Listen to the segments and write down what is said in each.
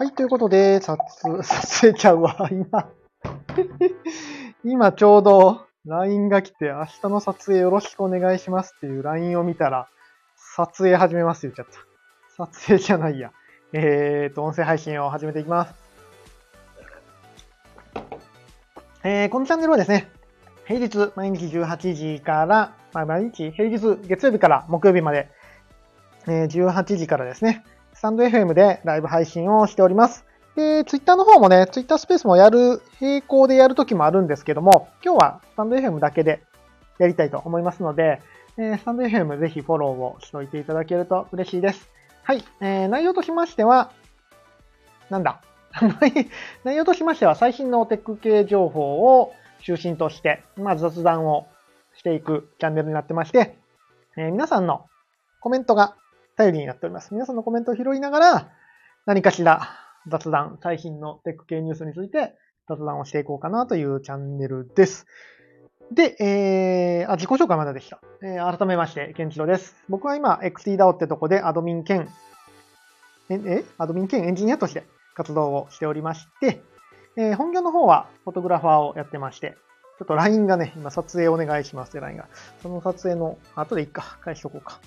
はい、ということで、撮、撮影ちゃうわ、今。今ちょうど LINE が来て、明日の撮影よろしくお願いしますっていう LINE を見たら、撮影始めますって言っちゃった。撮影じゃないや。えーと、音声配信を始めていきます。えー、このチャンネルはですね、平日毎日18時から、まあ、毎日平日月曜日から木曜日まで、えー18時からですね、スタンド FM でライブ配信をしております。で、ツイッターの方もね、ツイッタースペースもやる、並行でやるときもあるんですけども、今日はスタンド FM だけでやりたいと思いますので、えースタンド FM ぜひフォローをしておいていただけると嬉しいです。はい、えー内容としましては、なんだ？内容としましては、最新のテック系情報を中心として、まあ、雑談をしていくチャンネルになってまして、えー皆さんのコメントが頼りになっております。皆さんのコメントを拾いながら、何かしら雑談、最新のテック系ニュースについて雑談をしていこうかなというチャンネルです。で、えー、あ、自己紹介まだでした。えー改めまして、ケンチロです。僕は今、XTDAO ってとこでアドミン兼、え、えアドミン兼エンジニアとして活動をしておりまして、えー本業の方はフォトグラファーをやってまして、ちょっと LINE がね、今撮影お願いしますって LINE が。その撮影の後でいいか、返しとこうか。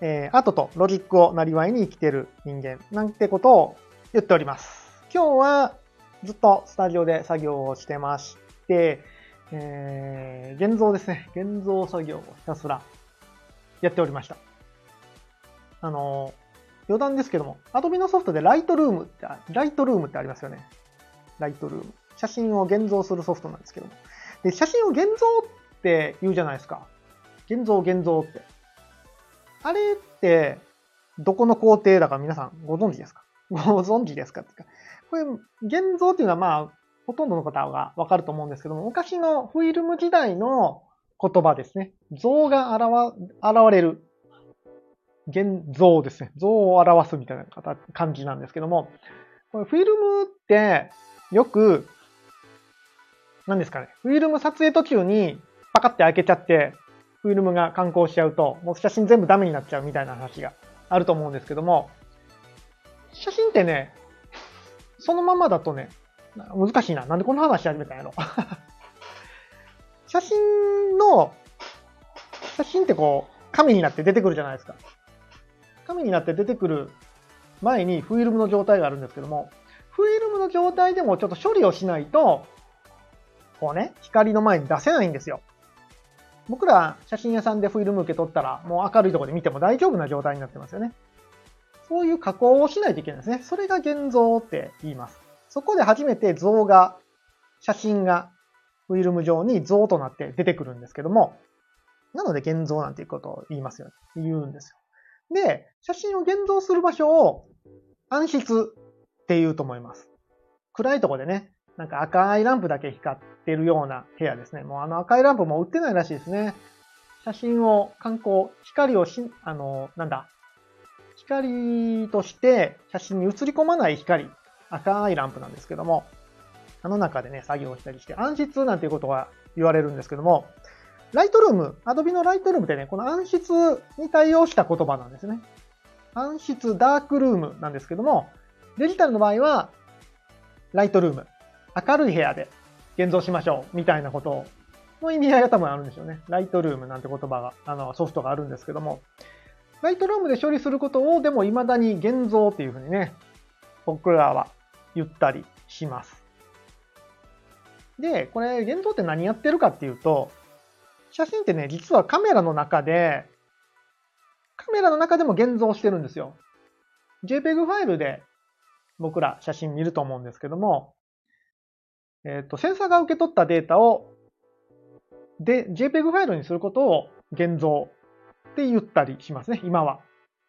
えーアートとロジックをなりわいに生きてる人間なんてことを言っております。今日はずっとスタジオで作業をしてまして、えー現像ですね。現像作業をひたすらやっておりました。あの余談ですけども、Adobe のソフトでライトルームって、ライトルームってありますよね。ライトルーム。写真を現像するソフトなんですけども。で、写真を現像って言うじゃないですか。現像、現像って。あれって、どこの工程だか皆さんご存知ですか？ご存知ですかってかこれ、現像っていうのはまあ、ほとんどの方がわかると思うんですけども、昔のフィルム時代の言葉ですね。像が現れる。現像ですね。像を表すみたいな形感じなんですけども、これフィルムってよく、何ですかね。フィルム撮影途中にパカって開けちゃって、フィルムが観光しちゃうと、もう写真全部ダメになっちゃうみたいな話があると思うんですけども、写真ってね、そのままだとね、難しいな。なんでこの話し始めたんやろ。写真の、写真ってこう、紙になって出てくるじゃないですか。紙になって出てくる前にフィルムの状態があるんですけども、フィルムの状態でもちょっと処理をしないと、こうね、光の前に出せないんですよ。僕ら写真屋さんでフィルム受け取ったら、もう明るいところで見ても大丈夫な状態になってますよね。そういう加工をしないといけないですね。それが現像って言います。そこで初めて像が、写真がフィルム上に像となって出てくるんですけども、なので現像なんていうことを言いますよ、ね言うんですよ。で、写真を現像する場所を暗室って言うと思います。暗いとこでね、なんか赤いランプだけ光ってるような部屋ですね。もうあの赤いランプも売ってないらしいですね。写真を観光、光をし、あの、なんだ、光として写真に映り込まない光、赤いランプなんですけども、あの中でね、作業したりして、暗室なんていうことが言われるんですけども、ライトルーム、Adobe のライトルームってね、この暗室に対応した言葉なんですね。暗室、ダークルームなんですけども、デジタルの場合は、ライトルーム、明るい部屋で現像しましょう、みたいなことの意味合いが多分あるんでしょうね。ライトルームなんて言葉が、あの、ソフトがあるんですけども、ライトルームで処理することを、でも未だに現像っていうふうにね、僕らは言ったりします。で、これ、現像って何やってるかっていうと、写真ってね、実はカメラの中で、カメラの中でも現像してるんですよ。JPEG ファイルで僕ら写真見ると思うんですけども、えっ、と、センサーが受け取ったデータを、で、JPEG ファイルにすることを現像って言ったりしますね、今は。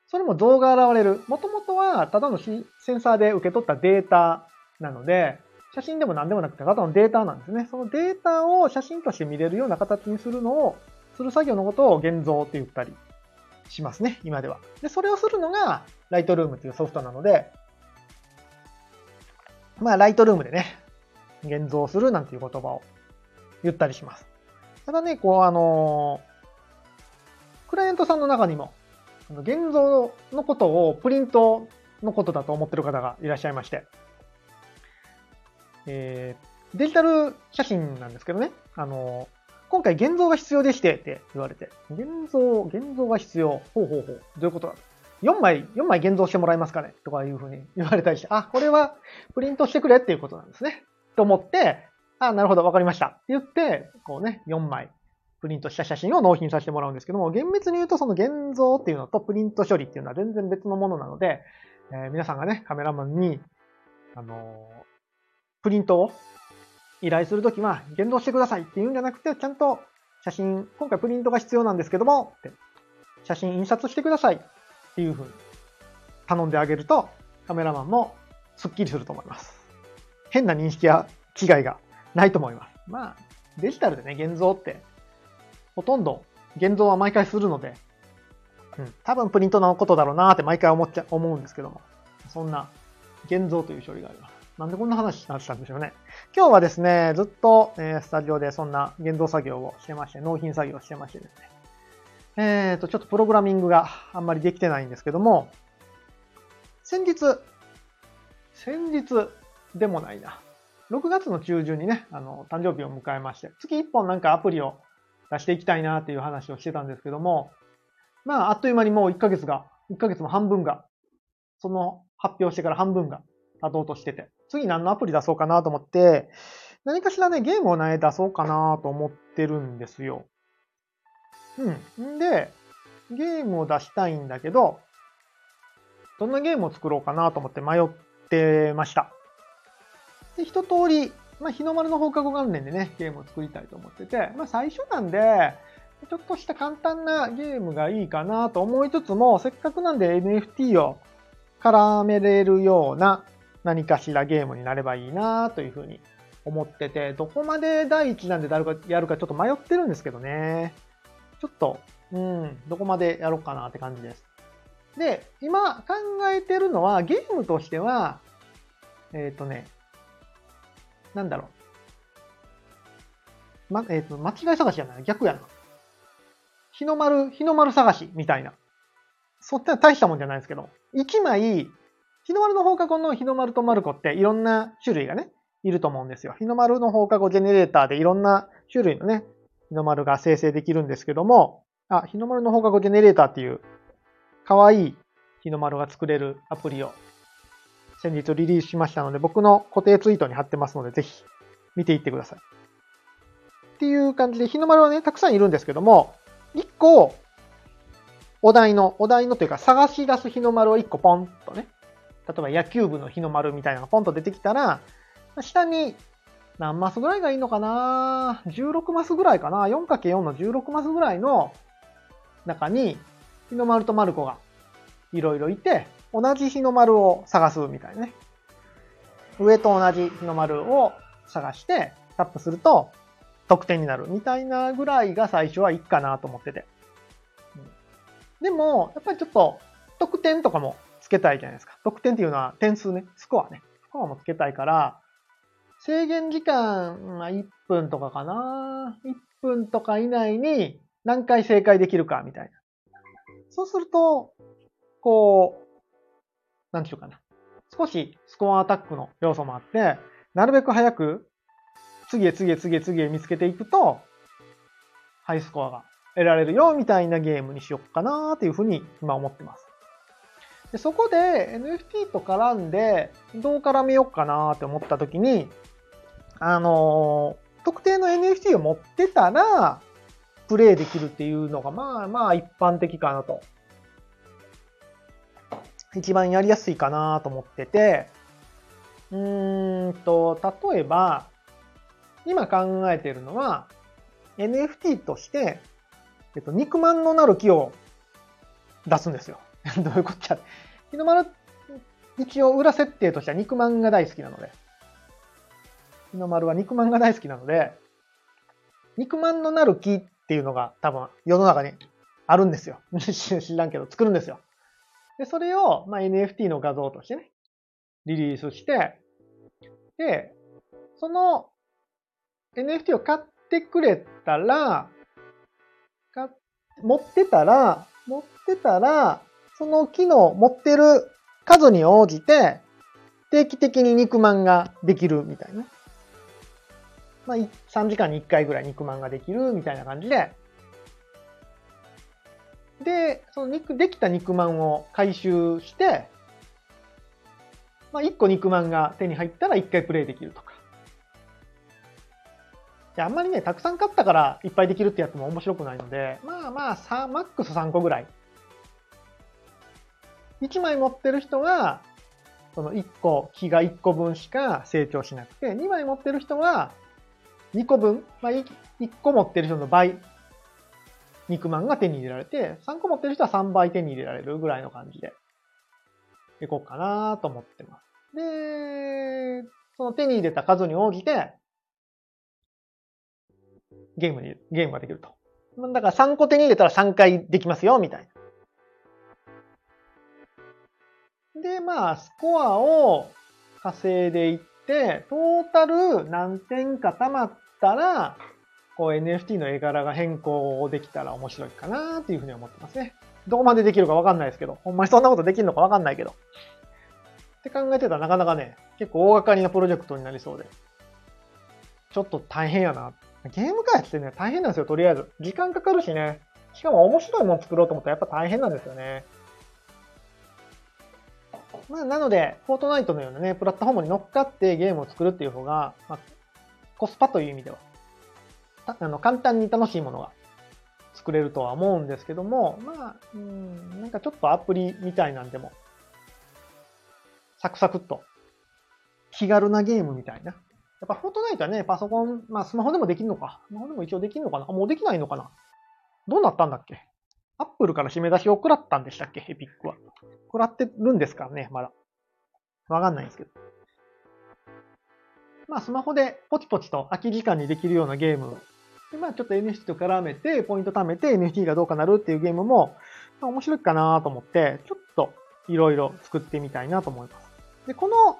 それも像が現れる。もともとはただのセンサーで受け取ったデータなので、写真でも何でもなくてただのデータなんですね。そのデータを写真として見れるような形にするのを、する作業のことを現像って言ったりしますね、今では。で、それをするのが、ライトルームっていうソフトなので、まあ、ライトルームでね、現像するなんていう言葉を言ったりします。ただね、こう、あのクライアントさんの中にも、現像のことをプリントのことだと思ってる方がいらっしゃいまして、えー、デジタル写真なんですけどね、あの、今回現像が必要でしてって言われて、現像、現像が必要。ほうほうほう。どういうことだ4枚、4枚現像してもらえますかねとかいうふうに言われたりして、あ、これはプリントしてくれっていうことなんですね。と思って、あ、なるほど、わかりました。って言って、こうね、4枚プリントした写真を納品させてもらうんですけども、厳密に言うとその現像っていうのとプリント処理っていうのは全然別のものなので、えー、皆さんがね、カメラマンに、あのー、プリントを依頼するときは、現像してくださいっていうんじゃなくて、ちゃんと写真、今回プリントが必要なんですけども、って写真印刷してくださいっていうふうに頼んであげると、カメラマンもスッキリすると思います。変な認識や違いがないと思います。まあ、デジタルでね、現像って、ほとんど現像は毎回するので、うん、多分プリントのことだろうなって毎回思っちゃ、思うんですけども、そんな現像という処理があります。なんでこんな話になってたんでしょうね。今日はですね、ずっと、えー、スタジオでそんな現像作業をしてまして、納品作業をしてましてですね。えっ、ー、と、ちょっとプログラミングがあんまりできてないんですけども、先日、先日でもないな。6月の中旬にね、あの、誕生日を迎えまして、月1本なんかアプリを出していきたいなっていう話をしてたんですけども、まあ、あっという間にもう1ヶ月が、1ヶ月も半分が、その発表してから半分が経とうとしてて、次何のアプリ出そうかなと思って、何かしらね、ゲームをね、出そうかなと思ってるんですよ。うん。んで、ゲームを出したいんだけど、どんなゲームを作ろうかなと思って迷ってました。で、一通り、まあ、日の丸の放課後元年でね、ゲームを作りたいと思ってて、まあ、最初なんで、ちょっとした簡単なゲームがいいかなと思いつつも、せっかくなんで NFT を絡めれるような何かしらゲームになればいいなというふうに思ってて、どこまで第一弾でやるかやるかちょっと迷ってるんですけどね。ちょっと、うん、どこまでやろうかなって感じです。で、今考えてるのは、ゲームとしては、えっ、ー、とね、なんだろう。ま、えっ、ー、と、間違い探しじゃない逆やな。日の丸、日の丸探しみたいな。そっては大したもんじゃないですけど、1枚日の丸の放課後の日の丸とマルコっていろんな種類がね、いると思うんですよ。日の丸の放課後ジェネレーターでいろんな種類のね、日の丸が生成できるんですけども、あ、日の丸の放課後ジェネレーターっていう、かわいい日の丸が作れるアプリを先日リリースしましたので、僕の固定ツイートに貼ってますので、ぜひ見ていってください。っていう感じで、日の丸はね、たくさんいるんですけども、1個、お題の、お題のというか、探し出す日の丸を1個ポンとね、例えば野球部の日の丸みたいなのがポンと出てきたら、下に何マスぐらいがいいのかな ?16 マスぐらいかな ?4×4 の16マスぐらいの中に日の丸と丸子がいろいろいて、同じ日の丸を探すみたいなね。上と同じ日の丸を探してタップすると得点になるみたいなぐらいが最初はいいかなと思ってて。でも、やっぱりちょっと得点とかもつけたいじゃないですか。得点っていうのは点数ね、スコアね。スコアもつけたいから、制限時間、まあ、1分とかかな。1分とか以内に何回正解できるかみたいな。そうすると、こう、なんていうかな。少しスコアアタックの要素もあって、なるべく早く次へ次へ次へ次へ見つけていくと、ハイスコアが得られるよみたいなゲームにしよっかなっていうふうに今思ってます。でそこで NFT と絡んで、どう絡めようかなって思った時に、あのー、特定の NFT を持ってたら、プレイできるっていうのが、まあまあ一般的かなと。一番やりやすいかなと思ってて、うーんと、例えば、今考えているのは、NFT として、えっと、肉まんのなる木を出すんですよ。どういうことゃ。日の丸、一応裏設定としては肉まんが大好きなので。日の丸は肉まんが大好きなので、肉まんのなる木っていうのが多分世の中にあるんですよ。知らんけど作るんですよ。で、それを、まあ、NFT の画像としてね、リリースして、で、その NFT を買ってくれたら、か持ってたら、持ってたら、その機能、持ってる数に応じて定期的に肉まんができるみたいな。まあ、3時間に1回ぐらい肉まんができるみたいな感じで、で、その肉、できた肉まんを回収して、まあ、1個肉まんが手に入ったら1回プレイできるとか。で、あんまりね、たくさん買ったからいっぱいできるってやつも面白くないので、まあまあ、3、マックス3個ぐらい。1枚持ってる人は、その1個、木が1個分しか成長しなくて、2枚持ってる人は、2個分、まあ、1個持ってる人の倍、肉まんが手に入れられて、3個持ってる人は3倍手に入れられるぐらいの感じで、いこうかなと思ってます。で、その手に入れた数に応じて、ゲームに、ゲームができると。だから3個手に入れたら3回できますよ、みたいな。で、まあ、スコアを稼いでいって、トータル何点か溜まったら、こう NFT の絵柄が変更できたら面白いかなっていうふうに思ってますね。どこまでできるかわかんないですけど、ほんまにそんなことできるのかわかんないけど。って考えてたらなかなかね、結構大掛かりなプロジェクトになりそうで。ちょっと大変やなゲーム開発ってね、大変なんですよ、とりあえず。時間かかるしね。しかも面白いもの作ろうと思ったらやっぱ大変なんですよね。まあ、なので、フォートナイトのようなね、プラットフォームに乗っかってゲームを作るっていう方が、まあ、コスパという意味では、あの簡単に楽しいものが作れるとは思うんですけども、まあ、うん、なんかちょっとアプリみたいなんでも、サクサクっと、気軽なゲームみたいな、やっぱフォートナイトはね、パソコン、まあスマホでもできるのか。スマホでも一応できるのかなあ、もうできないのかなどうなったんだっけ？アップルから締め出しを食らったんでしたっけ？エピックは。食らってるんですからねまだ。わかんないんですけど。まあスマホでポチポチと空き時間にできるようなゲーム。でまあちょっと NFT と絡めて、ポイント貯めて NFT がどうかなるっていうゲームも、まあ、面白いかなと思って、ちょっといろいろ作ってみたいなと思います。で、この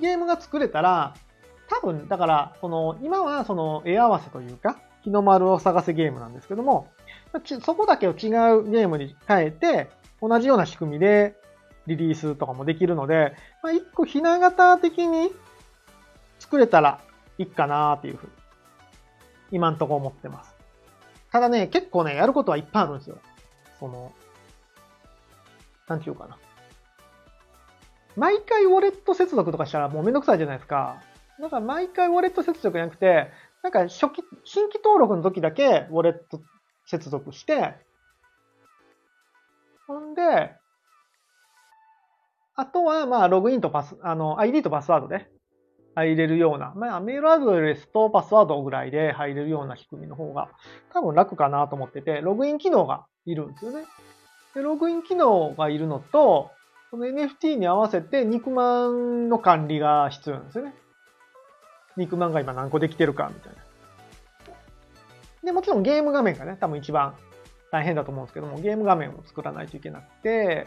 ゲームが作れたら、多分、だから、その、今はその絵合わせというか、日の丸を探せゲームなんですけども、そこだけを違うゲームに変えて、同じような仕組みでリリースとかもできるので、まあ、一個ひな形的に作れたらいいかなっていうふうに、今んとこ思ってます。ただね、結構ね、やることはいっぱいあるんですよ。その、なんていうかな。毎回ウォレット接続とかしたらもうめんどくさいじゃないですか。なんか毎回ウォレット接続じゃなくて、なんか初期、新規登録の時だけウォレット接続して、ほんで、あとは、まあ、ログインとパス、あの、ID とパスワードで入れるような、まあ、メールアドレスとパスワードぐらいで入れるような仕組みの方が多分楽かなと思ってて、ログイン機能がいるんですよね。で、ログイン機能がいるのと、その NFT に合わせて肉まんの管理が必要なんですよね。肉まんが今何個できてるかみたいな。で、もちろんゲーム画面がね、多分一番大変だと思うんですけども、ゲーム画面を作らないといけなくて、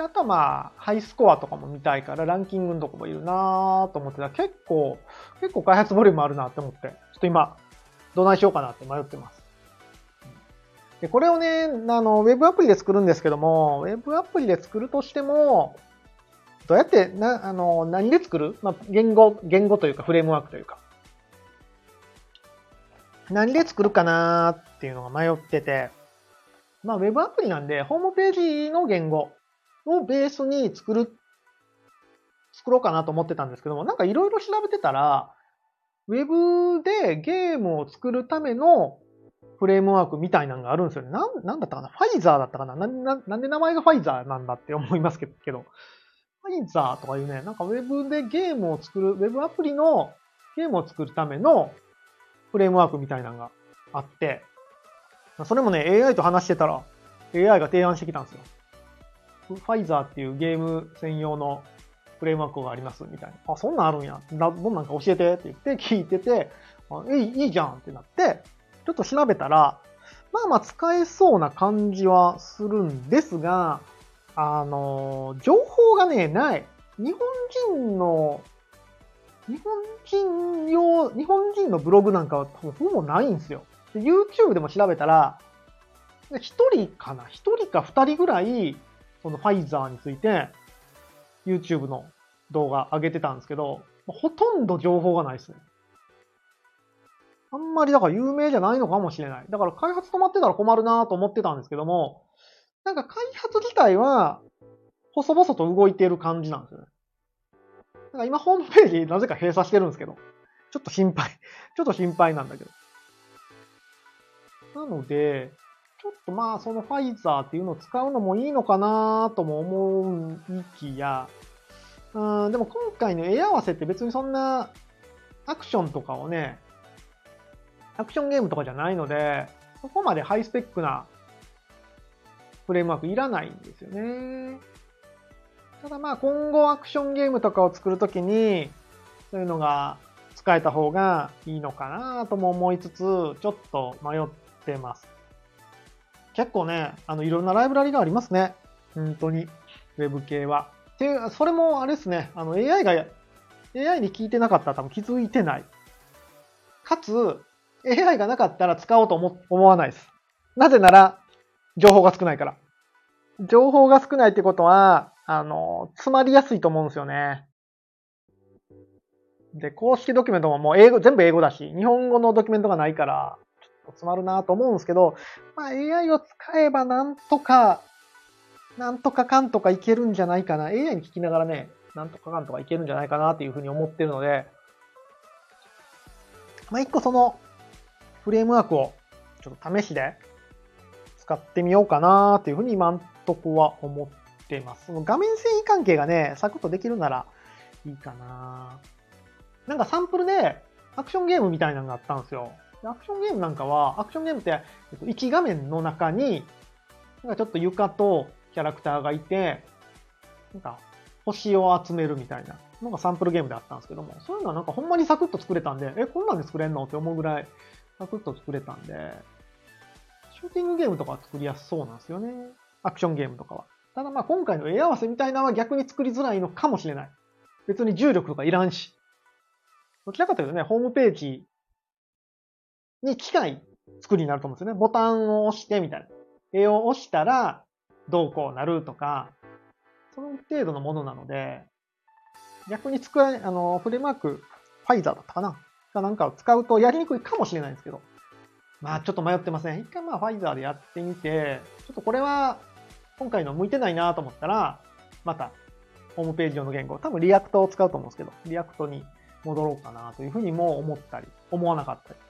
あとはまあ、ハイスコアとかも見たいから、ランキングのとこもいるなと思ってた、結構、結構開発ボリュームあるなって思って、ちょっと今、どないしようかなって迷ってます。で、これをね、あの、ウェブアプリで作るんですけども、ウェブアプリで作るとしても、どうやって、な、あの、何で作る？まあ、言語、言語というかフレームワークというか。何で作るかなっていうのが迷ってて。まあ、ウェブアプリなんで、ホームページの言語をベースに作る、作ろうかなと思ってたんですけども、なんかいろいろ調べてたら、ウェブでゲームを作るためのフレームワークみたいなのがあるんですよね。なん、なんだったかな？ファイザーだったかな？なんで名前がファイザーなんだって思いますけど。ファイザーとかいうね、なんかウェブでゲームを作る、ウェブアプリのゲームを作るためのフレームワークみたいなのがあって、それもね、AI と話してたら、AI が提案してきたんですよ。ファイザーっていうゲーム専用のフレームワークがありますみたいな。あ、そんなんあるんや。どんなんか教えてって言って聞いてて、あいい、いいじゃんってなって、ちょっと調べたら、まあまあ使えそうな感じはするんですが、あの、情報がね、ない。日本人の、日本人用、日本人のブログなんかは多分ほぼないんですよ。YouTube でも調べたら、一人かな？一人か二人ぐらいそのファイザーについて、YouTube の動画上げてたんですけど、ほとんど情報がないですね。あんまりだから有名じゃないのかもしれない。だから開発止まってたら困るなと思ってたんですけども、なんか開発自体は、細々と動いてる感じなんですよね。なんか今ホームページなぜか閉鎖してるんですけど、ちょっと心配。ちょっと心配なんだけど。なので、ちょっとまあそのファイザーっていうのを使うのもいいのかなとも思ういきや、うん、でも今回の絵合わせって別にそんなアクションとかをね、アクションゲームとかじゃないので、そこまでハイスペックなフレームワークいらないんですよね。ただまあ今後アクションゲームとかを作るときに、そういうのが使えた方がいいのかなとも思いつつ、ちょっと迷ってます。結構ね、あの、いろんなライブラリがありますね。本当に。ウェブ系は。っていう、それもあれですね、あの AI が、AI に聞いてなかったら多分気づいてない。かつ、AI がなかったら使おうと思思わないです。なぜなら、情報が少ないから。情報が少ないってことは、あの、詰まりやすいと思うんですよね。で、公式ドキュメントももう英語、全部英語だし、日本語のドキュメントがないから、詰まるなと思うんですけど、まあ AI を使えばなんとか、なんとかかんとかいけるんじゃないかな。AI に聞きながらね、なんとかかんとかいけるんじゃないかなっていうふうに思ってるので、まあ一個そのフレームワークをちょっと試しで使ってみようかなっていうふうに今んとこは思っています。その画面遷移関係がね、サクッとできるならいいかななんかサンプルでアクションゲームみたいなのがあったんですよ。アクションゲームなんかは、アクションゲームって、1画面の中に、なんかちょっと床とキャラクターがいて、なんか星を集めるみたいなのがサンプルゲームであったんですけども、そういうのはなんかほんまにサクッと作れたんで、え、こんなんで作れんのって思うぐらいサクッと作れたんで、シューティングゲームとかは作りやすそうなんですよね。アクションゲームとかは。ただまあ今回の絵合わせみたいなのは逆に作りづらいのかもしれない。別に重力とかいらんし。どちらかというとね、ホームページに機械作りになると思うんですよね。ボタンを押してみたいな。絵を押したらどうこうなるとか、その程度のものなので、逆に作れ、あの、フレームワーク、ファイザーだったかななんかを使うとやりにくいかもしれないんですけど、まあちょっと迷ってません？一回まあファイザーでやってみて、ちょっとこれは今回の向いてないなと思ったら、またホームページ上の言語、多分 React を使うと思うんですけど、 React に戻ろうかなというふうにも思ったり、思わなかったり。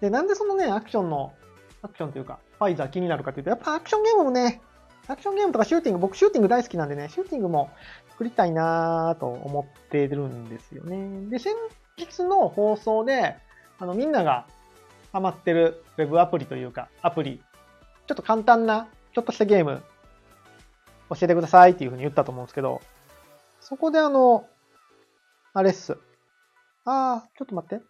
で、なんでそのね、アクションの、アクションというか、ファイザー気になるかというと、やっぱアクションゲームもね、アクションゲームとかシューティング、僕シューティング大好きなんでね、シューティングも作りたいなと思ってるんですよね。で、先日の放送で、あの、みんながハマってるウェブアプリというか、アプリ、ちょっと簡単な、ちょっとしたゲーム、教えてくださいっていうふうに言ったと思うんですけど、そこであの、あれっす。あー、ちょっと待って。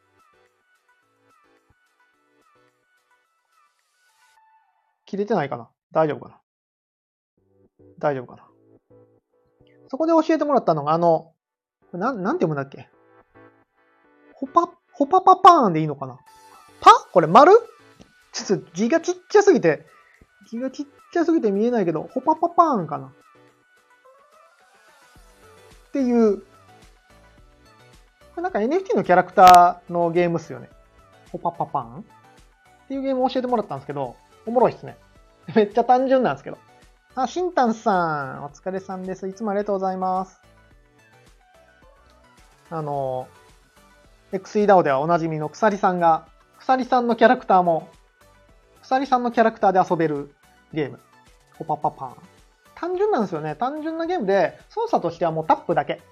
切れてないかな？大丈夫かな？大丈夫かな？そこで教えてもらったのが、あの、なん、なんて読むんだっけ？ほぱ、ほぱぱパーンでいいのかな？パ？これ丸？ちょっと字がちっちゃすぎて、字がちっちゃすぎて見えないけど、ほぱぱパーンかな？っていう、なんか NFT のキャラクターのゲームっすよね。ほぱぱパーン？っていうゲームを教えてもらったんですけど、おもろいっすね。めっちゃ単純なんですけど。あ、しんたんさん、お疲れさんです。いつもありがとうございます。あの、XEDAO ではおなじみの鎖さんが、鎖さんのキャラクターも、鎖さんのキャラクターで遊べるゲーム。ポパパパン。単純なんですよね。単純なゲームで、操作としてはもうタップだけ。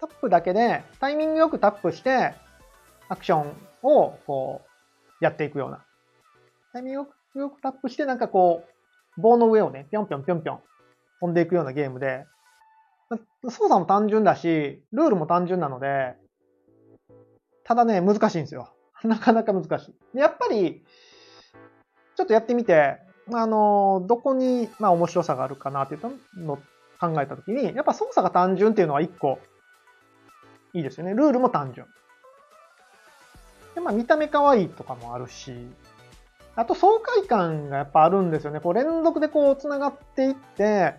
タップだけで、タイミングよくタップして、アクションを、こう、やっていくような。タイミングよくタップして、なんかこう、棒の上をね、ぴょんぴょんぴょんぴょん飛んでいくようなゲームで、操作も単純だし、ルールも単純なので、ただね、難しいんですよ。なかなか難しい。やっぱり、ちょっとやってみて、あの、どこに、まあ面白さがあるかなっていうのを考えたときに、やっぱ操作が単純っていうのは一個、いいですよね。ルールも単純。で、まあ見た目可愛いとかもあるし、あと爽快感がやっぱあるんですよね。こう連続でこう繋がっていって、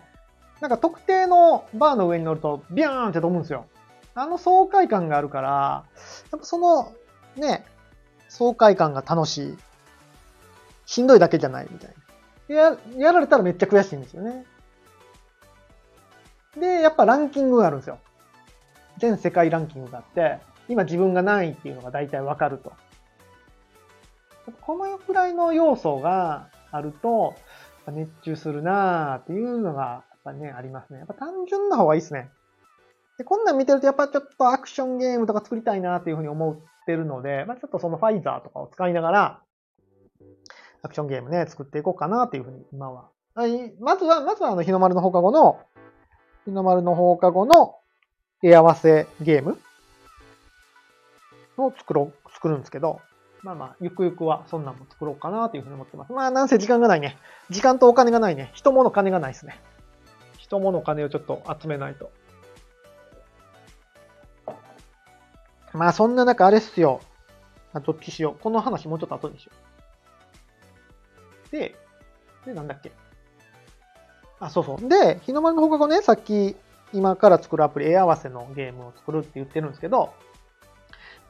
なんか特定のバーの上に乗るとビャーンって飛ぶんですよ。あの爽快感があるから、やっぱそのね、爽快感が楽しい。しんどいだけじゃないみたいな。や、やられたらめっちゃ悔しいんですよね。で、やっぱランキングがあるんですよ。全世界ランキングがあって、今自分が何位っていうのが大体わかると。このくらいの要素があると、熱中するなーっていうのが、やっぱね、ありますね。やっぱ単純な方がいいですね。で、こんなん見てるとやっぱちょっとアクションゲームとか作りたいなっていうふうに思ってるので、まあちょっとそのファイザーとかを使いながら、アクションゲームね、作っていこうかなっていうふうに今は。はいまずは、まずはあの日の丸の放課後の、日の丸の放課後の絵合わせゲームを作ろう、作るんですけど、まあまあ、ゆくゆくはそんなんも作ろうかなというふうに思ってます。まあ、なんせ時間がないね。時間とお金がないね。人物金がないですね。人物金をちょっと集めないと。まあ、そんな中、あれっすよ。あ、どっちしよう。この話もうちょっと後にしよう。で、で、なんだっけ。あ、そうそう。で、日の丸の放課後ね、さっき、今から作るアプリ、絵合わせのゲームを作るって言ってるんですけど、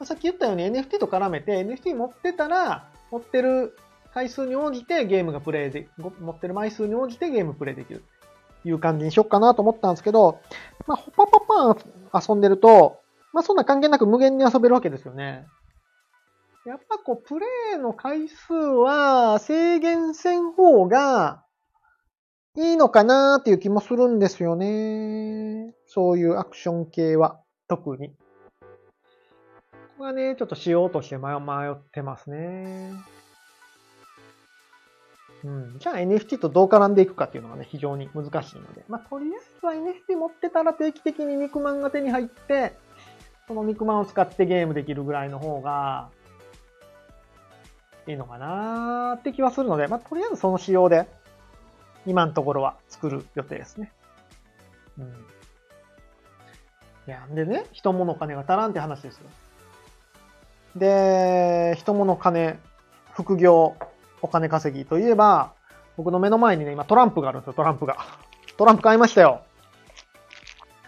さっき言ったように NFT と絡めて NFT 持ってたら、持ってる回数に応じてゲームがプレイで、持ってる枚数に応じてゲームプレイできる。いう感じにしよっかなと思ったんですけど、まあ、ホパパパン遊んでると、まあ、そんな関係なく無限に遊べるわけですよね。やっぱこう、プレイの回数は制限せん方がいいのかなっていう気もするんですよね。そういうアクション系は、特に。ここがね、ちょっとしようとして迷ってますね。うん。じゃあ NFT とどう絡んでいくかっていうのがね、非常に難しいので。まあ、とりあえずは NFT 持ってたら定期的に肉まんが手に入って、その肉まんを使ってゲームできるぐらいの方が、いいのかなーって気はするので、まあ、とりあえずその仕様で、今のところは作る予定ですね。うん。いや、んでね、人物金が足らんって話ですよ。で、人物金、副業、お金稼ぎといえば、僕の目の前にね、今トランプがあるんですよ、トランプが。トランプ買いましたよ。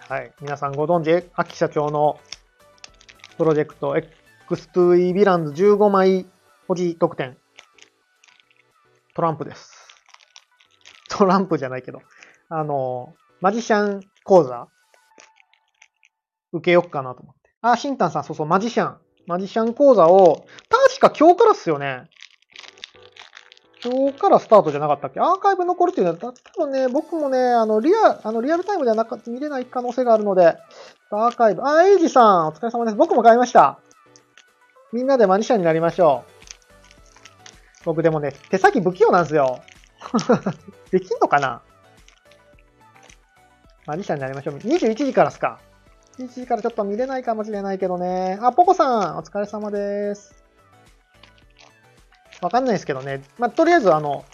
はい。皆さんご存知、秋社長のプロジェクト X2E ヴィランズ15枚保持特典。トランプです。トランプじゃないけど。あの、マジシャン講座受けよっかなと思って。あ、シンタンさん、そうそう、マジシャン。マジシャン講座を、確か今日からっすよね。今日からスタートじゃなかったっけ？アーカイブ残るっていうのは、多分ね、僕もね、あの、リア、あの、リアルタイムではなか見れない可能性があるので、アーカイブ、あ、エイジさん、お疲れ様です。僕も買いました。みんなでマジシャンになりましょう。僕でもね、手先不器用なんですよ。できんのかな？マジシャンになりましょう。21時からっすか。1時からちょっと見れないかもしれないけどね。あ、ポコさん、お疲れ様です。わかんないですけどね。まあ、とりあえずあの、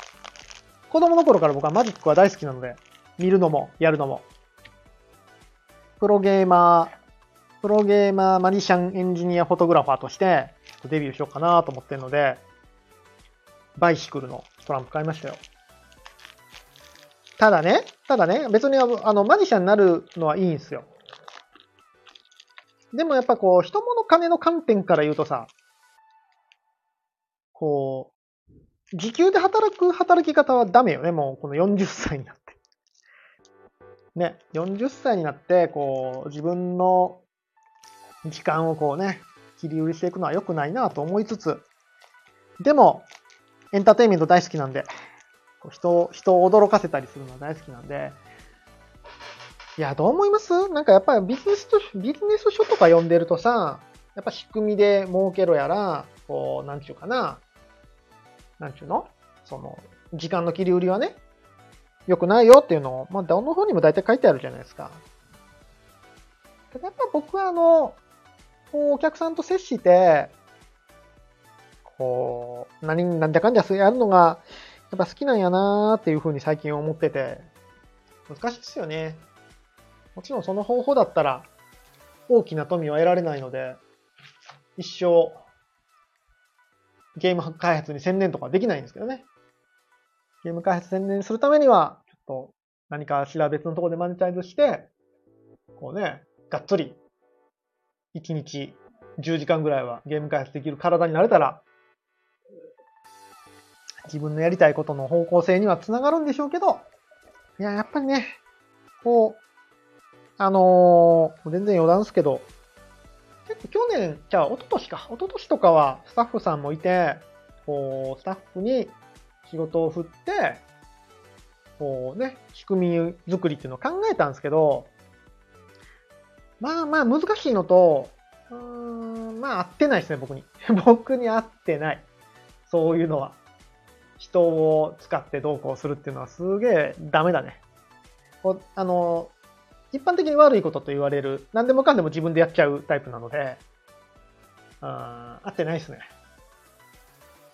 子供の頃から僕はマジックは大好きなので、見るのも、やるのも。プロゲーマー、プロゲーマーマジシャンエンジニアフォトグラファーとして、デビューしようかなと思ってるので、バイシクルのトランプ買いましたよ。ただね、ただね、別にあの、マジシャンになるのはいいんですよ。でもやっぱこう、人、物、金の観点から言うとさ、こう、時給で働く働き方はダメよね、もうこの40歳になって。ね、40歳になって、こう、自分の時間をこうね、切り売りしていくのは良くないなと思いつつ、でも、エンターテインメント大好きなんで、人を人を驚かせたりするのは大好きなんで、いや、どう思います？なんかやっぱりビジネスと、ビジネス書とか読んでるとさ、やっぱ仕組みで儲けろやら、こう、なんちゅうかな、なんちゅうの？その、時間の切り売りはね、良くないよっていうのを、まあ、どの方にも大体書いてあるじゃないですか。ただやっぱ僕はあの、こう、お客さんと接して、こう、何、なんじゃかんじゃやるのが、やっぱ好きなんやなーっていうふうに最近思ってて、難しいですよね。もちろんその方法だったら大きな富は得られないので、一生ゲーム開発に専念とかできないんですけどね。ゲーム開発専念するためには、ちょっと何かしら別のところでマネタイズして、こうね、がっつり、1日10時間ぐらいはゲーム開発できる体になれたら、自分のやりたいことの方向性にはつながるんでしょうけど、いや、やっぱりね、こう、あのー、全然余談ですけど、結構去年、じゃあ一昨年か、一昨年とかはスタッフさんもいて、こう、スタッフに仕事を振って、こうね、仕組み作りっていうのを考えたんですけど、まあまあ難しいのと、うん、まあ合ってないですね、僕に。僕に合ってない。そういうのは。人を使ってどうこうするっていうのはすげえダメだね。こあの、一般的に悪いことと言われる、何でもかんでも自分でやっちゃうタイプなので、あ合ってないですね。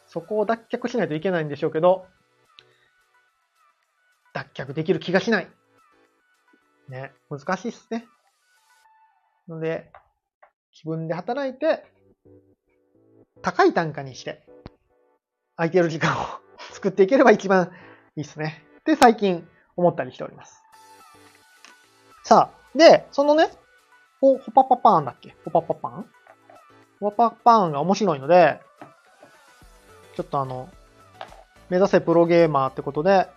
そこを脱却しないといけないんでしょうけど、脱却できる気がしない。ね、難しいっすね。ので、自分で働いて、高い単価にして、空いてる時間を 作っていければ一番いいっすね。で、最近思ったりしております。さあ、で、そのね、ほ、ほパパパーンだっけ？ほパパパーンほパパパーンが面白いので、ちょっとあの、目指せプロゲーマーってことで、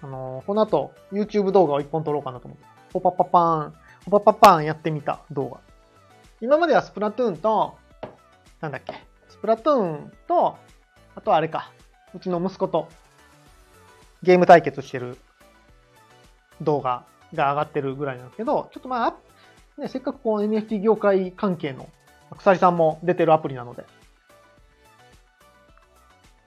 あの、この後 YouTube 動画を一本撮ろうかなと思って。ほパパパーン、ほパパパーンやってみた動画。今まではスプラトゥーンと、なんだっけ、スプラトゥーンと、あとはあれか、うちの息子とゲーム対決してる動画。が上がってるぐらいなんですけど、ちょっとまあ、ね、せっかくこう NFT 業界関係の鎖さんも出てるアプリなので、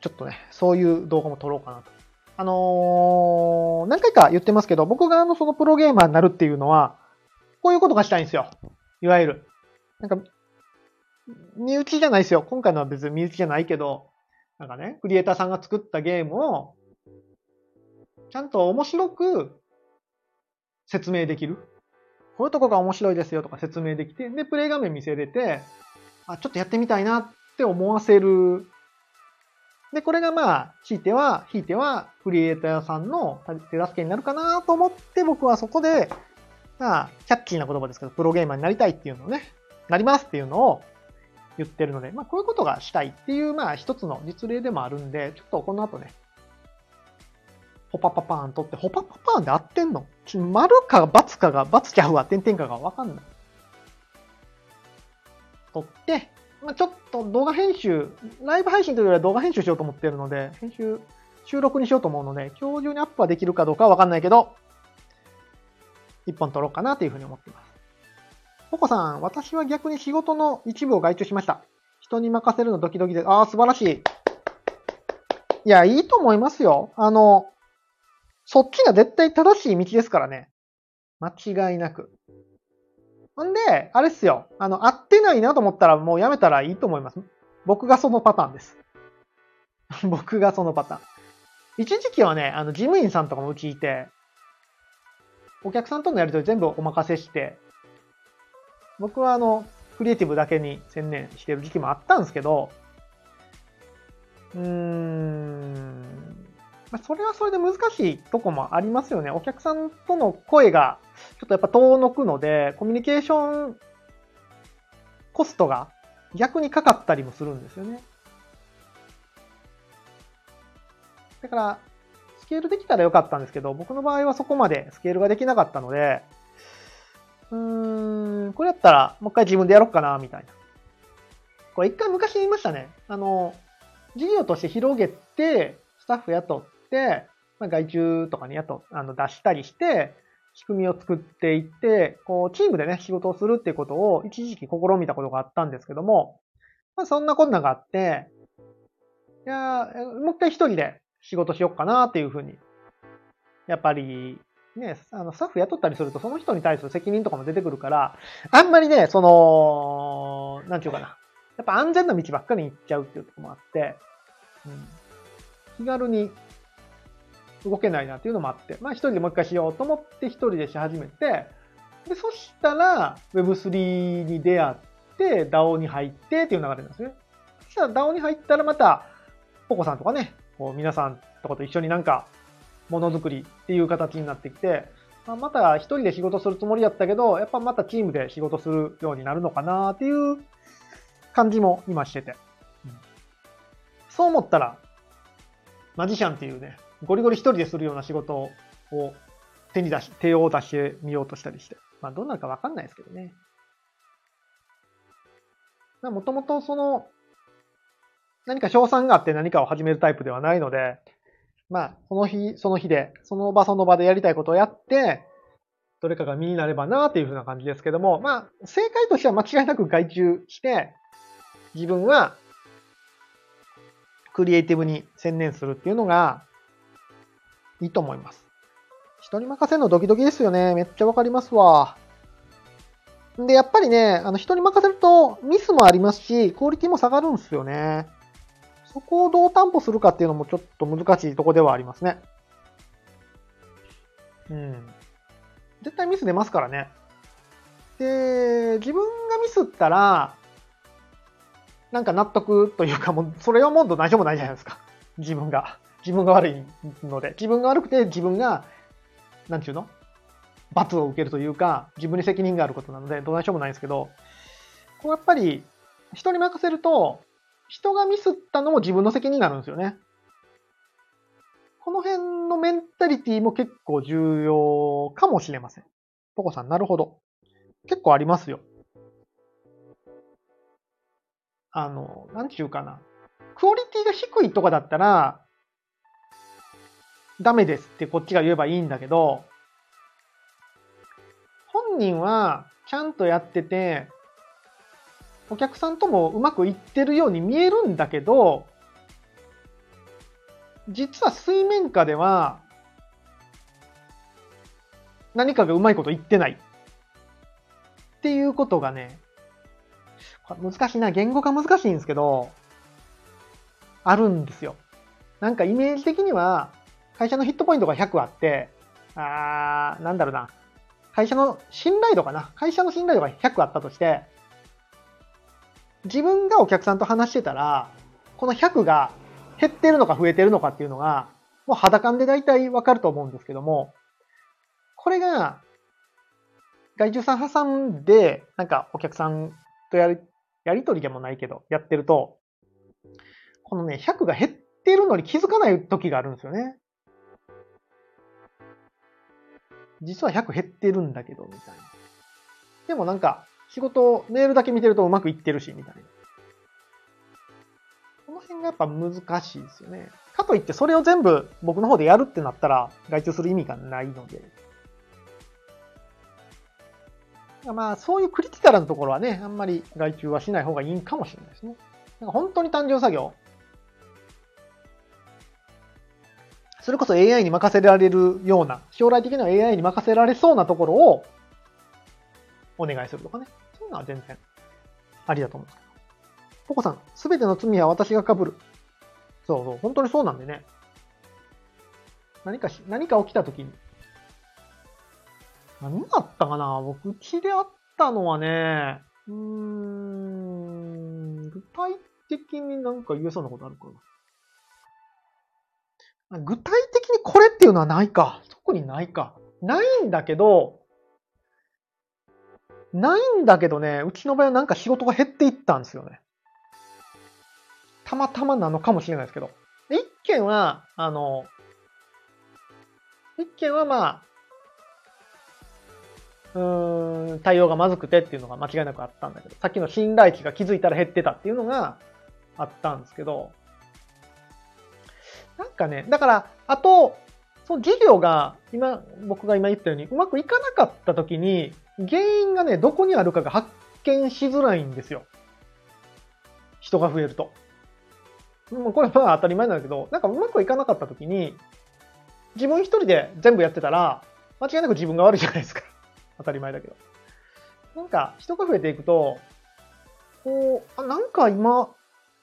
ちょっとね、そういう動画も撮ろうかなと。あのー、何回か言ってますけど、僕があのそのプロゲーマーになるっていうのは、こういうことがしたいんですよ。いわゆる。なんか、身内じゃないですよ。今回のは別に身内じゃないけど、なんかね、クリエイターさんが作ったゲームを、ちゃんと面白く説明できる？こういうとこが面白いですよとか説明できて、で、プレイ画面見せれて、あ、ちょっとやってみたいなって思わせる。で、これがまあ、ひいては、ひいては、クリエイターさんの手助けになるかなと思って、僕はそこで、まあ、キャッチーな言葉ですけど、プロゲーマーになりたいっていうのをね、なりますっていうのを言ってるので、まあ、こういうことがしたいっていう、まあ、一つの実例でもあるんで、ちょっとこの後ね、ホパパパーン取って、ホパパパーンで合ってんの？丸か×かが、×ちゃうわ、点々かがわかんない。取って、まあ、ちょっと動画編集、ライブ配信というよりは動画編集しようと思ってるので、編集、収録にしようと思うので、今日中にアップはできるかどうかはわかんないけど、一本撮ろうかなというふうに思っています。ポコさん、私は逆に仕事の一部を外注しました。人に任せるのドキドキで、ああ、素晴らしい。いや、いいと思いますよ。あの、そっちが絶対正しい道ですからね。間違いなく。ほんで、あれっすよ。あの、合ってないなと思ったらもうやめたらいいと思います。僕がそのパターンです。僕がそのパターン。一時期はね、あの、事務員さんとかもうちいて、お客さんとのやりとり全部お任せして、僕はあの、クリエイティブだけに専念してる時期もあったんですけど、うーん、まあ、それはそれで難しいとこもありますよね。お客さんとの声がちょっとやっぱ遠のくので、コミュニケーションコストが逆にかかったりもするんですよね。だから、スケールできたらよかったんですけど、僕の場合はそこまでスケールができなかったので、うーん、これやったらもう一回自分でやろうかな、みたいな。これ一回昔言いましたね。あの、事業として広げて、スタッフ雇っ、まあ、外注とかにやとあの出したりして、仕組みを作っていって、こう、チームでね、仕事をするっていうことを一時期試みたことがあったんですけども、まあ、そんなこんながあって、いやもう一回一人で仕事しよっかなっていうふうに、やっぱり、ね、あの、スタッフ雇ったりすると、その人に対する責任とかも出てくるから、あんまりね、その、なんちゅうかな。やっぱ安全な道ばっかりに行っちゃうっていうとこもあって、うん、気軽に動けないなっていうのもあって、まあ一人でもう一回しようと思って一人でし始めて、で、そしたら Web3 に出会って DAO に入ってっていう流れなんですね。そしたら DAO に入ったらまたポコさんとかね、こう皆さんとかと一緒になんか、ものづくりっていう形になってきて、まあ、また一人で仕事するつもりやったけど、やっぱまたチームで仕事するようになるのかなっていう感じも今してて。そう思ったら、マジシャンっていうね、ゴリゴリ一人でするような仕事を手に出し、手を出してみようとしたりして。まあどうなるかわかんないですけどね。もともとその、何か賞賛があって何かを始めるタイプではないので、まあ、その日、その日で、その場その場でやりたいことをやって、どれかが身になればなっていうふうな感じですけども、まあ、正解としては間違いなく外注して、自分はクリエイティブに専念するっていうのがいいと思います。人に任せるのドキドキですよね。めっちゃわかりますわ。で、やっぱりね、あの、人に任せるとミスもありますし、クオリティも下がるんですよね。そこをどう担保するかっていうのもちょっと難しいとこではありますね。うん。絶対ミス出ますからね。で、自分がミスったら、なんか納得というかもう、それはもっと大丈夫ないじゃないですか。自分が。自分が悪いので。自分が悪くて自分が、なんちゅうの？罰を受けるというか、自分に責任があることなので、どうしようもないんですけど、こうやっぱり、人に任せると、人がミスったのも自分の責任になるんですよね。この辺のメンタリティも結構重要かもしれません。ポコさん、なるほど。結構ありますよ。あの、なんちゅうかな。クオリティが低いとかだったら、ダメですってこっちが言えばいいんだけど、本人はちゃんとやってて、お客さんともうまくいってるように見えるんだけど、実は水面下では、何かがうまいこと言ってない。っていうことがね、難しいな、言語化難しいんですけど、あるんですよ。なんかイメージ的には、会社のヒットポイントが100あって、あー、なんだろうな。会社の信頼度かな。会社の信頼度が100あったとして、自分がお客さんと話してたら、この100が減ってるのか増えてるのかっていうのが、もう肌感で大体わかると思うんですけども、これが、外注さん挟んで、なんかお客さんとやり、やりとりでもないけど、やってると、このね、100が減ってるのに気づかない時があるんですよね。実は100減ってるんだけど、みたいな。でもなんか、仕事、メールだけ見てるとうまくいってるし、みたいな。この辺がやっぱ難しいですよね。かといってそれを全部僕の方でやるってなったら外注する意味がないので。まあそういうクリティカルなところはね、あんまり外注はしない方がいいかもしれないですね。なんか本当に単純作業。それこそ AI に任せられるような、将来的には AI に任せられそうなところをお願いするとかね。そういうのは全然ありだと思うんですけど。ポコさん、すべての罪は私が被る。そうそう、本当にそうなんでね。何かし、何か起きた時に。何があったかな？僕、うちであったのはね、うーん、具体的になんか言えそうなことあるかな。具体的にこれっていうのはないか。特にないか。ないんだけど、ないんだけどね、うちの場合はなんか仕事が減っていったんですよね。たまたまなのかもしれないですけど。一件は、あの、一件はまあ、うーん、対応がまずくてっていうのが間違いなくあったんだけど、さっきの信頼値が気づいたら減ってたっていうのがあったんですけど、なんかね、だから、あと、その事業が、今、僕が今言ったように、うまくいかなかった時に、原因がね、どこにあるかが発見しづらいんですよ。人が増えると。もうこれは当たり前なんだけど、なんかうまくいかなかった時に、自分一人で全部やってたら、間違いなく自分が悪いじゃないですか。当たり前だけど。なんか、人が増えていくと、こう、あ、なんか今、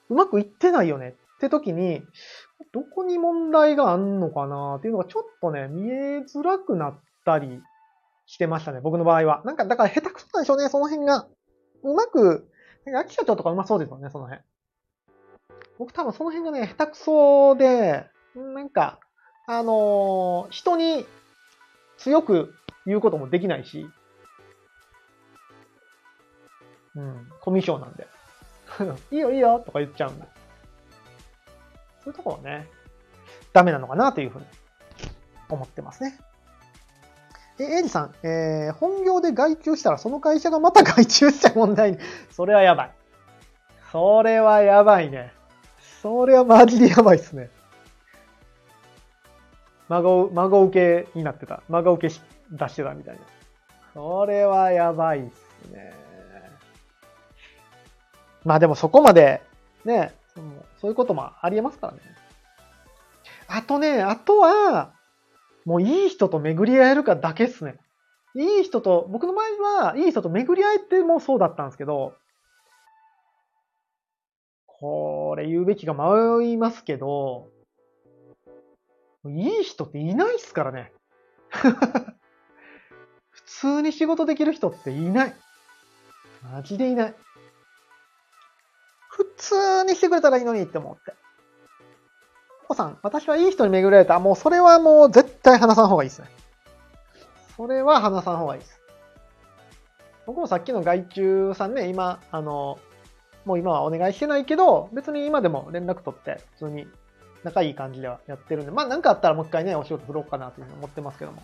うまくいってないよねって時に、どこに問題があんのかなっていうのがちょっとね、見えづらくなったりしてましたね、僕の場合は。なんか、だから下手くそなんでしょうね、その辺が。うまく、なんか秋社長とかうまそうですよね、その辺。僕多分その辺がね、下手くそで、なんか、あのー人に強く言うこともできないし、うん、コミュ障なんで。いいよいいよとか言っちゃうんで。そういうところね、ダメなのかなというふうに思ってますね。え、エイジさん、えー、本業で外注したらその会社がまた外注した問題に、それはやばい。それはやばいね。それはマジでやばいっすね。孫、孫受けになってた。孫受けし出してたみたいな。それはやばいっすね。まあでもそこまで、ね、そのそういうこともありえますからね。あとね、あとは、もういい人と巡り合えるかだけっすね。いい人と、僕の場合は、いい人と巡り合えてもそうだったんですけど、これ言うべきか迷いますけど、いい人っていないっすからね。普通に仕事できる人っていない。マジでいない。普通にしてくれたらいいのにって思って。コさん、私はいい人に巡られた。もうそれはもう絶対話さん方がいいですね。それは話さん方がいいです。僕もさっきの外注さんね、今、あの、もう今はお願いしてないけど、別に今でも連絡取って、普通に仲いい感じではやってるんで、まあなんかあったらもう一回ね、お仕事振ろうかなというふうに思ってますけども。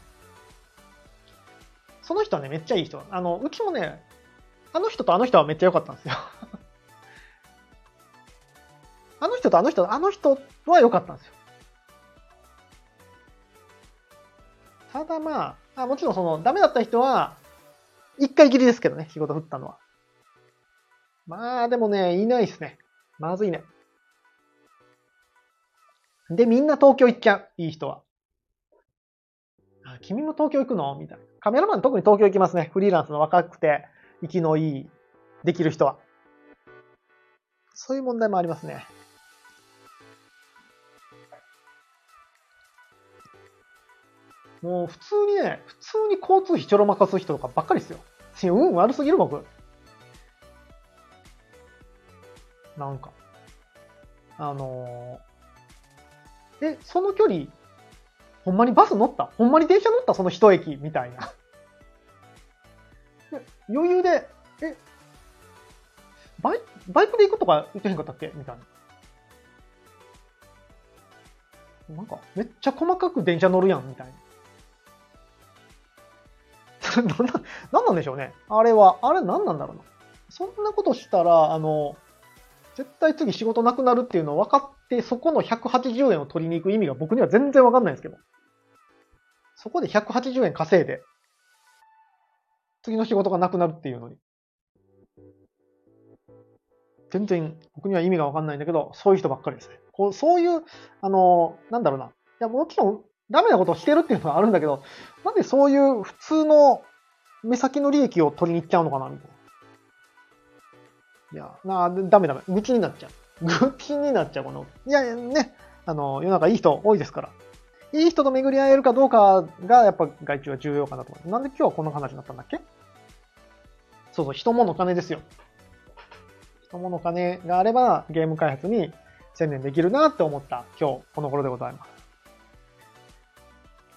その人はね、めっちゃいい人。あの、うちもね、あの人とあの人はめっちゃ良かったんですよ。あの人とあの人、あの人は良かったんですよ。ただまあ、あもちろんその、ダメだった人は、一回きりですけどね、仕事振ったのは。まあ、でもね、いないですね。まずいね。で、みんな東京行っちゃう。いい人は。あ君も東京行くの？みたいな。カメラマン特に東京行きますね。フリーランスの若くて、生きのいい、できる人は。そういう問題もありますね。もう普通にね、普通に交通費ちょろまかす人とかばっかりですよ。運悪すぎる僕。なんか。あのー、え、その距離、ほんまにバス乗った？ほんまに電車乗った？その一駅みたいな。余裕で、え、バイバイクで行くとか言ってへんかったっけ？みたいな。なんか、めっちゃ細かく電車乗るやん、みたいな。なな、なんなんでしょうね。あれは、あれ何なんだろうな。そんなことしたら、あの、絶対次仕事なくなるっていうのを分かって、そこの180円を取りに行く意味が僕には全然分かんないんですけど。そこで180円稼いで、次の仕事がなくなるっていうのに。全然僕には意味が分かんないんだけど、そういう人ばっかりですね。こうそういう、あの、なんだろうな。いや、もちろん、ダメなことをしてるっていうのはあるんだけど、なんでそういう普通の目先の利益を取りに行っちゃうのかなみたいな。いや、なあ、ダメダメ。愚痴になっちゃう。愚痴になっちゃう、この。いや、ね。あの、世の中いい人多いですから。いい人と巡り合えるかどうかが、やっぱ外注は重要かなと思って。なんで今日はこの話になったんだっけ？そうそう、人物金ですよ。人物金があれば、ゲーム開発に専念できるなって思った今日この頃でございます。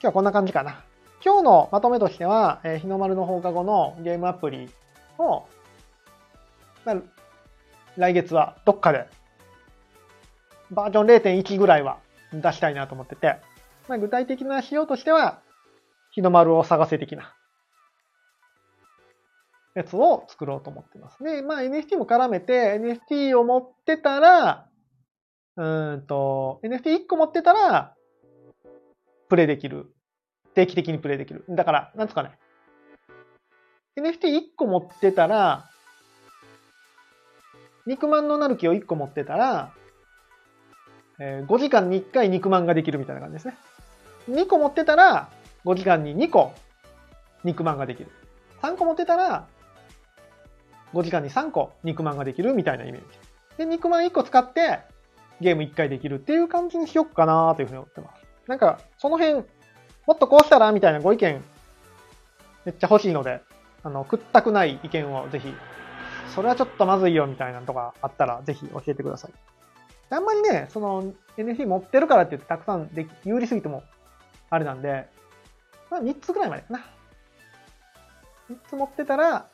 今日はこんな感じかな。今日のまとめとしては、えー日の丸の放課後のゲームアプリを、まあ、来月はどっかでバージョン0.1ぐらいは出したいなと思ってて、まあ、具体的な仕様としては、日の丸を探せ的なやつを作ろうと思ってます。で、まあ NFT も絡めて NFT を持ってたら、うんと、NFT1 個持ってたら、プレイできる。定期的にプレイできる。だから、なんつかね。NFT1 個持ってたら、肉まんのなる木を1個持ってたら、えー5時間に1回肉まんができるみたいな感じですね。2個持ってたら、5時間に2個肉まんができる。3個持ってたら、5時間に3個肉まんができるみたいなイメージ。で、肉まん1個使ってゲーム1回できるっていう感じにしよっかなというふうに思ってます。なんか、その辺、もっとこうしたらみたいなご意見、めっちゃ欲しいので、あの、食ったくない意見をぜひ、それはちょっとまずいよみたいなのとかあったら、ぜひ教えてください。あんまりね、その NFT 持ってるからって言ってたくさんで有利すぎてもあれなんで、まあ3つぐらいまでかな。3つ持ってたら、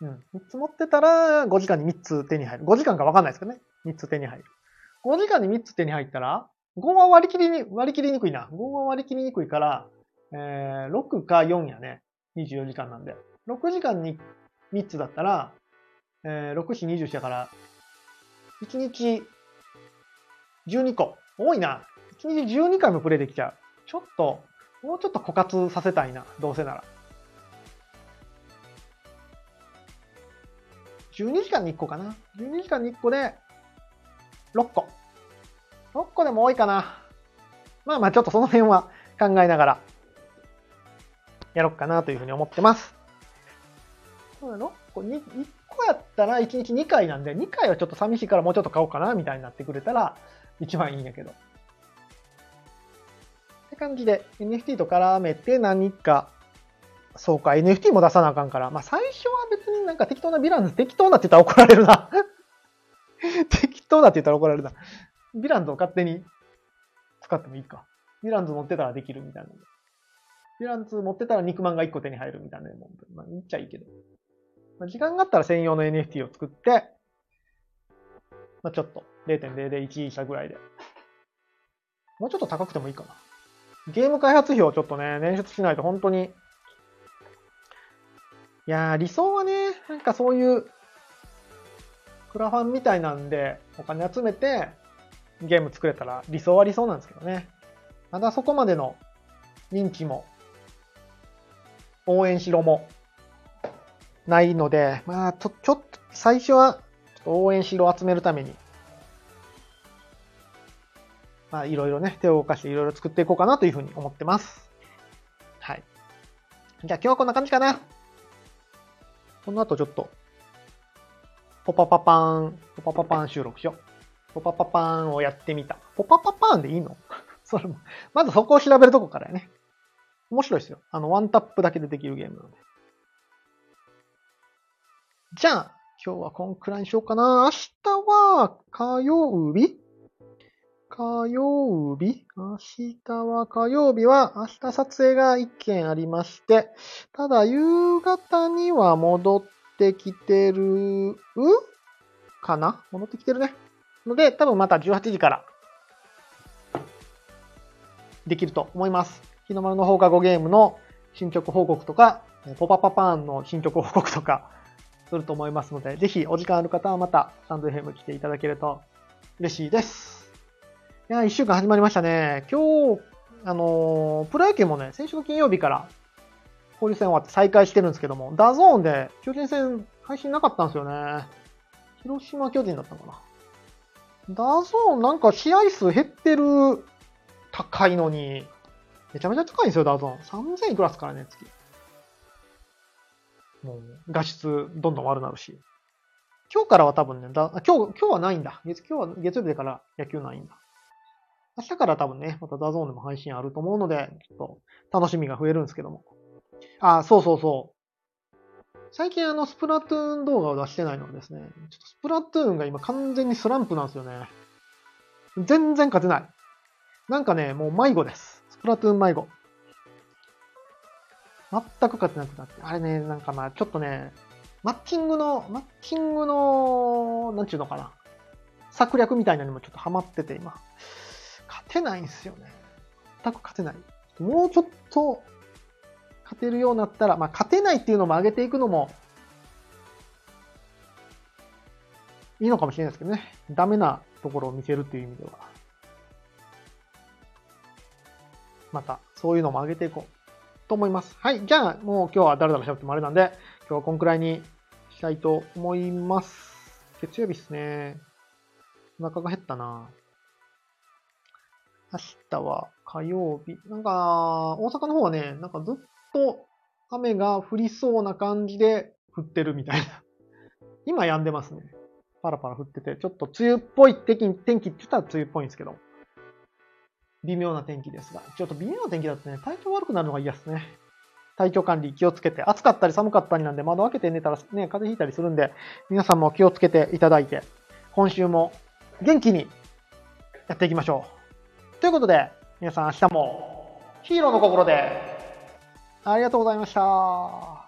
うん。3つ持ってたら、5時間に3つ手に入る。5時間か分かんないですけどね。3つ手に入る。5時間に3つ手に入ったら、5は割り切りに、割り切りにくいな。5は割り切りにくいから、えー、6か4やね。24時間なんで。6時間に3つだったら、えー、6、4、20だから、1日12個。多いな。1日12回もプレイできちゃう。ちょっと、もうちょっと枯渇させたいな。どうせなら。12時間に1個かな。12時間に1個で、6個。6個でも多いかな。まあまあちょっとその辺は考えながら、やろうかなというふうに思ってます。6個、1個やったら1日2回なんで、2回はちょっと寂しいからもうちょっと買おうかな、みたいになってくれたら一番いいんやけど。って感じで NFT と絡めて何か、そうか、NFT も出さなあかんから、まあ最初は別になんか適当なヴィランズ、適当なって言ったら怒られるな 適当だって言ったら怒られるな。ヴィランズを勝手に使ってもいいか。ヴィランズ持ってたらできるみたいな。ヴィランズ持ってたら肉まんが1個手に入るみたいなもん。まあ、言っちゃいいけど。まあ、時間があったら専用の NFT を作って、まあ、ちょっと0.001イーサぐらいで。もうちょっと高くてもいいかな。ゲーム開発費をちょっとね、捻出しないと本当に。いやー、理想はね、なんかそういう、クラファンみたいなんで、お金集めて、ゲーム作れたら理想は理想なんですけどね。まだそこまでの認知も、応援しろも、ないので、まあ、ちょ、ちょっと、最初は、応援しろ集めるために、まあ、いろいろね、手を動かしていろいろ作っていこうかなというふうに思ってます。はい。じゃあ今日はこんな感じかな。この後ちょっと、ポパパパーン、ポパパパーン収録しよう。ポパパパーンをやってみた。ポパパパーンでいいの？それも、まずそこを調べるとこからやね。面白いですよ。あの、ワンタップだけでできるゲームなので。じゃあ、今日はこんくらいにしようかな。明日は火曜日火曜日明日は火曜日は明日撮影が1件ありまして、ただ夕方には戻っってきてるかな？戻ってきてるね。ので、多分また18時からできると思います。日の丸の放課後ゲームの進捗報告とか、ポパパパーンの進捗報告とかすると思いますので、ぜひお時間ある方はまたスタンド FM 来ていただけると嬉しいです。いや、一週間始まりましたね。今日、あのー、プロ野球もね、先週の金曜日から交流戦終わって再開してるんですけども、 DAZN で巨人戦配信なかったんですよね。広島巨人だったのかな。 DAZN なんか試合数減ってる高いのに、めちゃめちゃ高いんですよ、 DAZN。3000いくらすからね、月。もう、画質どんどん悪なるし。今日からは多分ね、だ今日、今日はないんだ。月、今日は月曜日だから野球ないんだ。明日から多分ね、また DAZN でも配信あると思うので、ちょっと楽しみが増えるんですけども。あ、そうそうそう。最近あの、スプラトゥーン動画を出してないのはですね、ちょっとスプラトゥーンが今完全にスランプなんですよね。全然勝てない。なんかね、もう迷子です。スプラトゥーン迷子。全く勝てなくなって。あれね、なんかまあちょっとね、マッチングの、マッチングの、なんちゅうのかな。策略みたいなのにもちょっとハマってて今。勝てないんすよね。全く勝てない。もうちょっと勝てるようになったら、まあ勝てないっていうのも上げていくのもいいのかもしれないですけどね。ダメなところを見せるっていう意味では。また、そういうのも上げていこう。と思います。はい。じゃあ、もう今日はだらだら喋ってもあれなんで、今日はこんくらいにしたいと思います。月曜日っすね。お腹が減ったな明日は火曜日。なんか、大阪の方はね、なんかずっと雨が降りそうな感じで降ってるみたいな。今止んでますね。パラパラ降ってて、ちょっと梅雨っぽい天気天気って言ったら梅雨っぽいんですけど。微妙な天気ですが。ちょっと微妙な天気だとね、体調悪くなるのが嫌ですね。体調管理気をつけて、暑かったり寒かったりなんで、窓開けて寝たらね、風邪ひいたりするんで、皆さんも気をつけていただいて、今週も元気にやっていきましょう。ということで、皆さん明日もヒーローの心でありがとうございました。